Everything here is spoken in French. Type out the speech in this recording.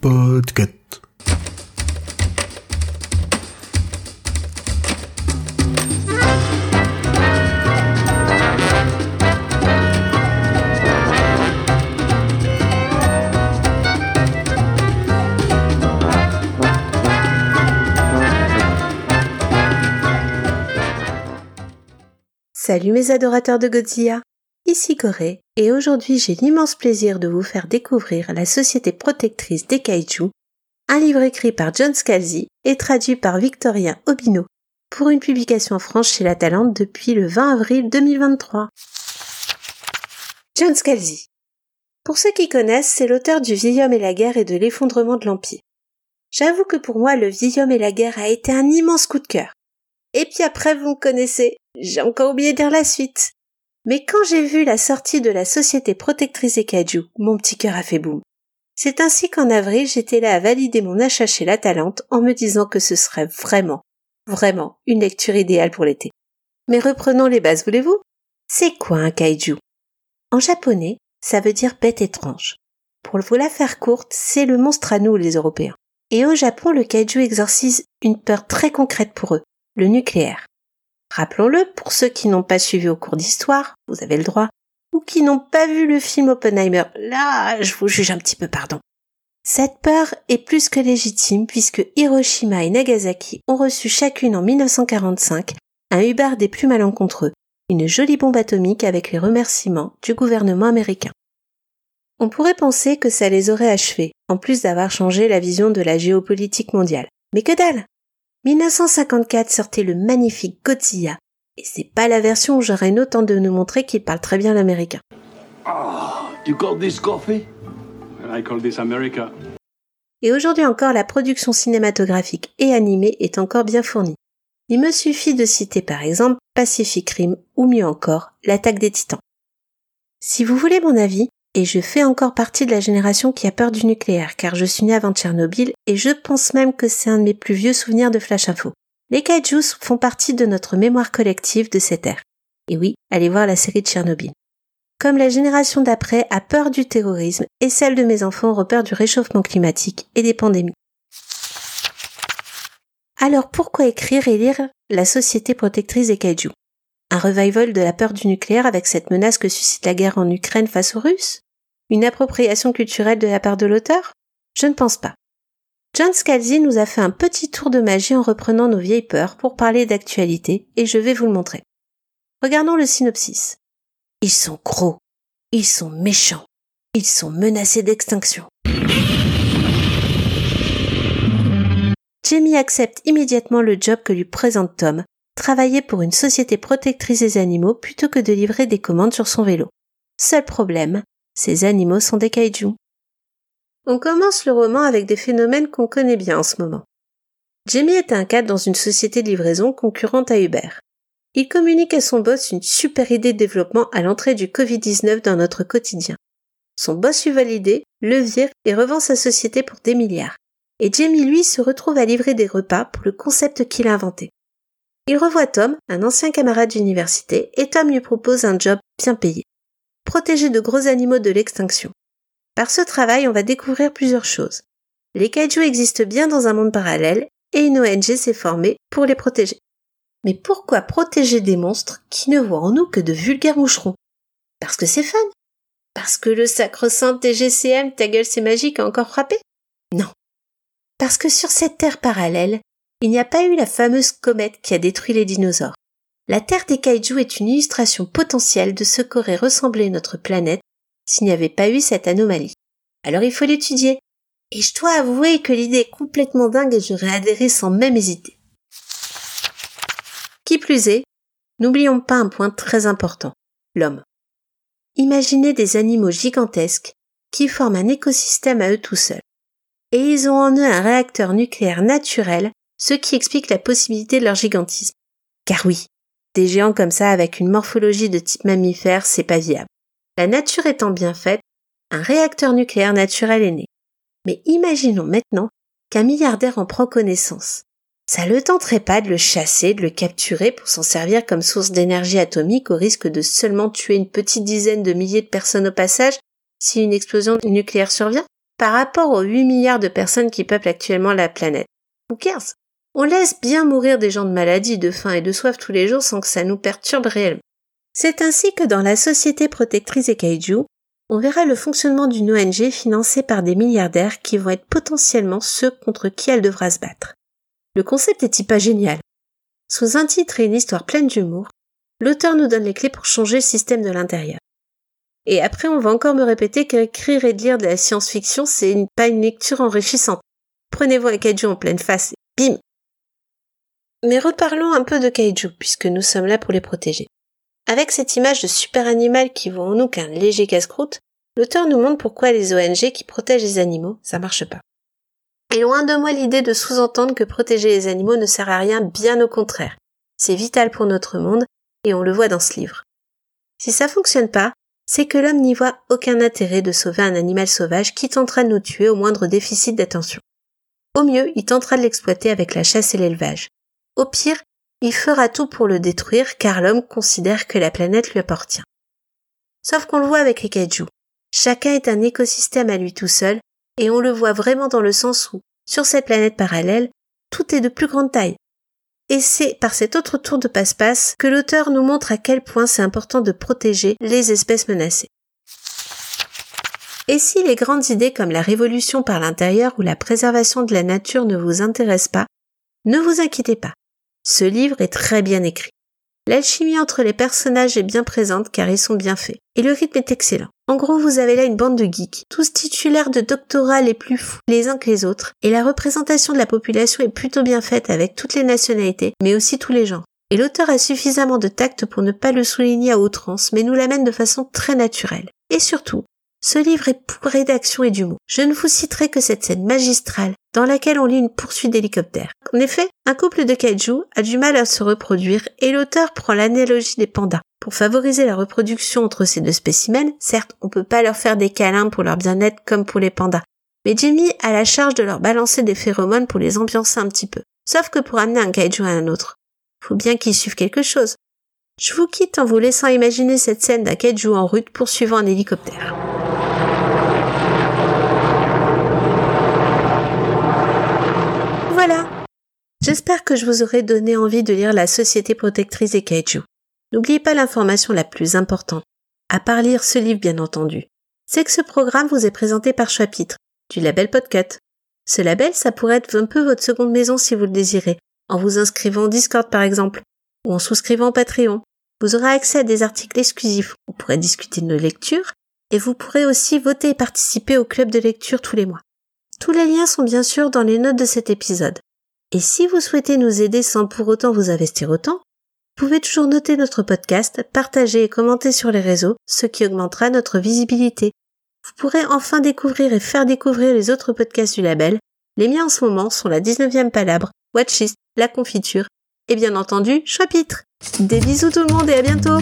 Podcast. Salut mes adorateurs de Godzilla, ici Corée et aujourd'hui j'ai l'immense plaisir de vous faire découvrir la société protectrice des kaiju, un livre écrit par John Scalzi et traduit par Victorien Obino pour une publication en France chez La Talente depuis le 20 avril 2023. John Scalzi. Pour ceux qui connaissent, c'est l'auteur du Vieil homme et la guerre et de l'effondrement de l'Empire. J'avoue que pour moi, le Vieil homme et la guerre a été un immense coup de cœur. Et puis après, vous me connaissez, j'ai encore oublié de dire la suite. Mais quand j'ai vu la sortie de la Société Protectrice des Kaiju, mon petit cœur a fait boum. C'est ainsi qu'en avril, j'étais là à valider mon achat chez La Talente en me disant que ce serait vraiment, vraiment une lecture idéale pour l'été. Mais reprenons les bases, voulez-vous? C'est quoi un kaiju En japonais, ça veut dire bête étrange. Pour vous la faire courte, c'est le monstre à nous, les Européens. Et au Japon, le kaiju exorcise une peur très concrète pour eux, le nucléaire. Rappelons-le, pour ceux qui n'ont pas suivi au cours d'histoire, vous avez le droit, ou qui n'ont pas vu le film Oppenheimer, là, je vous juge un petit peu pardon. Cette peur est plus que légitime puisque Hiroshima et Nagasaki ont reçu chacune en 1945 un hubbard des plus malencontreux, une jolie bombe atomique avec les remerciements du gouvernement américain. On pourrait penser que ça les aurait achevés, en plus d'avoir changé la vision de la géopolitique mondiale. Mais que dalle 1954 sortait le magnifique Godzilla, et c'est pas la version où j'aurais autant de nous montrer qu'il parle très bien l'américain. Ah, you call this coffee? I call this America. Et aujourd'hui encore, la production cinématographique et animée est encore bien fournie. Il me suffit de citer par exemple Pacific Rim ou mieux encore, l'attaque des titans. Si vous voulez mon avis, et je fais encore partie de la génération qui a peur du nucléaire car je suis née avant Tchernobyl et je pense même que c'est un de mes plus vieux souvenirs de Flash Info. Les kaijus font partie de notre mémoire collective de cette ère. Et oui, allez voir la série de Tchernobyl. Comme la génération d'après a peur du terrorisme et celle de mes enfants aura peur du réchauffement climatique et des pandémies. Alors pourquoi écrire et lire La Société protectrice des kaijus? Un revival de la peur du nucléaire avec cette menace que suscite la guerre en Ukraine face aux Russes? Une appropriation culturelle de la part de l'auteur? Je ne pense pas. John Scalzi nous a fait un petit tour de magie en reprenant nos vieilles peurs pour parler d'actualité et je vais vous le montrer. Regardons le synopsis. Ils sont gros, ils sont méchants, ils sont menacés d'extinction. Jamie accepte immédiatement le job que lui présente Tom, travailler pour une société protectrice des animaux plutôt que de livrer des commandes sur son vélo. Seul problème, ces animaux sont des kaijus. On commence le roman avec des phénomènes qu'on connaît bien en ce moment. Jamie est un cadre dans une société de livraison concurrente à Uber. Il communique à son boss une super idée de développement à l'entrée du Covid-19 dans notre quotidien. Son boss lui valide, le vire et revend sa société pour des milliards. Et Jamie, lui, se retrouve à livrer des repas pour le concept qu'il a inventé. Il revoit Tom, un ancien camarade d'université, et Tom lui propose un job bien payé protéger de gros animaux de l'extinction. Par ce travail, on va découvrir plusieurs choses. Les kaiju existent bien dans un monde parallèle et une ONG s'est formée pour les protéger. Mais pourquoi protéger des monstres qui ne voient en nous que de vulgaires moucherons? Parce que c'est fun Parce que le sacro-saint TGCM, ta gueule c'est magique, a encore frappé? Non. Parce que sur cette terre parallèle, il n'y a pas eu la fameuse comète qui a détruit les dinosaures. La Terre des kaiju est une illustration potentielle de ce qu'aurait ressemblé notre planète s'il n'y avait pas eu cette anomalie. Alors il faut l'étudier. Et je dois avouer que l'idée est complètement dingue et j'aurais adhéré sans même hésiter. Qui plus est, n'oublions pas un point très important, l'homme. Imaginez des animaux gigantesques qui forment un écosystème à eux tout seuls. Et ils ont en eux un réacteur nucléaire naturel, ce qui explique la possibilité de leur gigantisme. Car oui, des géants comme ça avec une morphologie de type mammifère, c'est pas viable. La nature étant bien faite, un réacteur nucléaire naturel est né. Mais imaginons maintenant qu'un milliardaire en prend connaissance. Ça le tenterait pas de le chasser, de le capturer pour s'en servir comme source d'énergie atomique au risque de seulement tuer une petite dizaine de milliers de personnes au passage si une explosion nucléaire survient? Par rapport aux 8 milliards de personnes qui peuplent actuellement la planète. Who cares? On laisse bien mourir des gens de maladie, de faim et de soif tous les jours sans que ça nous perturbe réellement. C'est ainsi que dans la société protectrice des kaiju, on verra le fonctionnement d'une ONG financée par des milliardaires qui vont être potentiellement ceux contre qui elle devra se battre. Le concept est-il pas génial Sous un titre et une histoire pleine d'humour, l'auteur nous donne les clés pour changer le système de l'intérieur. Et après, on va encore me répéter qu'écrire et de lire de la science-fiction, c'est pas une lecture enrichissante. Prenez-vous un kaiju en pleine face et bim Mais reparlons un peu de kaiju, puisque nous sommes là pour les protéger. Avec cette image de super animal qui vaut en nous qu'un léger casse-croûte, l'auteur nous montre pourquoi les ONG qui protègent les animaux, ça marche pas. Et loin de moi l'idée de sous-entendre que protéger les animaux ne sert à rien, bien au contraire. C'est vital pour notre monde, et on le voit dans ce livre. Si ça fonctionne pas, c'est que l'homme n'y voit aucun intérêt de sauver un animal sauvage qui tentera de nous tuer au moindre déficit d'attention. Au mieux, il tentera de l'exploiter avec la chasse et l'élevage. Au pire, il fera tout pour le détruire car l'homme considère que la planète lui appartient. Sauf qu'on le voit avec les. Chacun est un écosystème à lui tout seul et on le voit vraiment dans le sens où, sur cette planète parallèle, tout est de plus grande taille. Et c'est par cet autre tour de passe-passe que l'auteur nous montre à quel point c'est important de protéger les espèces menacées. Et si les grandes idées comme la révolution par l'intérieur ou la préservation de la nature ne vous intéressent pas, ne vous inquiétez pas. Ce livre est très bien écrit. L'alchimie entre les personnages est bien présente car ils sont bien faits. Et le rythme est excellent. En gros, vous avez là une bande de geeks, tous titulaires de doctorats les plus fous les uns que les autres, et la représentation de la population est plutôt bien faite avec toutes les nationalités, mais aussi tous les genres. Et l'auteur a suffisamment de tact pour ne pas le souligner à outrance, mais nous l'amène de façon très naturelle. Et surtout, ce livre est bourré d'action et d'humour. Je ne vous citerai que cette scène magistrale dans laquelle on lit une poursuite d'hélicoptère. En effet, un couple de kaiju a du mal à se reproduire et l'auteur prend l'analogie des pandas. Pour favoriser la reproduction entre ces deux spécimens, certes, on peut pas leur faire des câlins pour leur bien-être comme pour les pandas. Mais Jimmy a la charge de leur balancer des phéromones pour les ambiancer un petit peu. Sauf que pour amener un kaiju à un autre, faut bien qu'ils suivent quelque chose. Je vous quitte en vous laissant imaginer cette scène d'un kaiju en route poursuivant un hélicoptère. J'espère que je vous aurai donné envie de lire La Société protectrice des kaiju. N'oubliez pas l'information la plus importante, à part lire ce livre bien entendu, c'est que ce programme vous est présenté par chapitre, du label Podcut. Ce label, ça pourrait être un peu votre seconde maison si vous le désirez, en vous inscrivant au Discord par exemple, ou en souscrivant au Patreon. Vous aurez accès à des articles exclusifs, vous pourrez discuter de nos lectures, et vous pourrez aussi voter et participer au club de lecture tous les mois. Tous les liens sont bien sûr dans les notes de cet épisode. Et si vous souhaitez nous aider sans pour autant vous investir autant, vous pouvez toujours noter notre podcast, partager et commenter sur les réseaux, ce qui augmentera notre visibilité. Vous pourrez enfin découvrir et faire découvrir les autres podcasts du label. Les miens en ce moment sont la 19e Palabre, Watchlist, La Confiture et bien entendu Chapitre. Des bisous tout le monde et à bientôt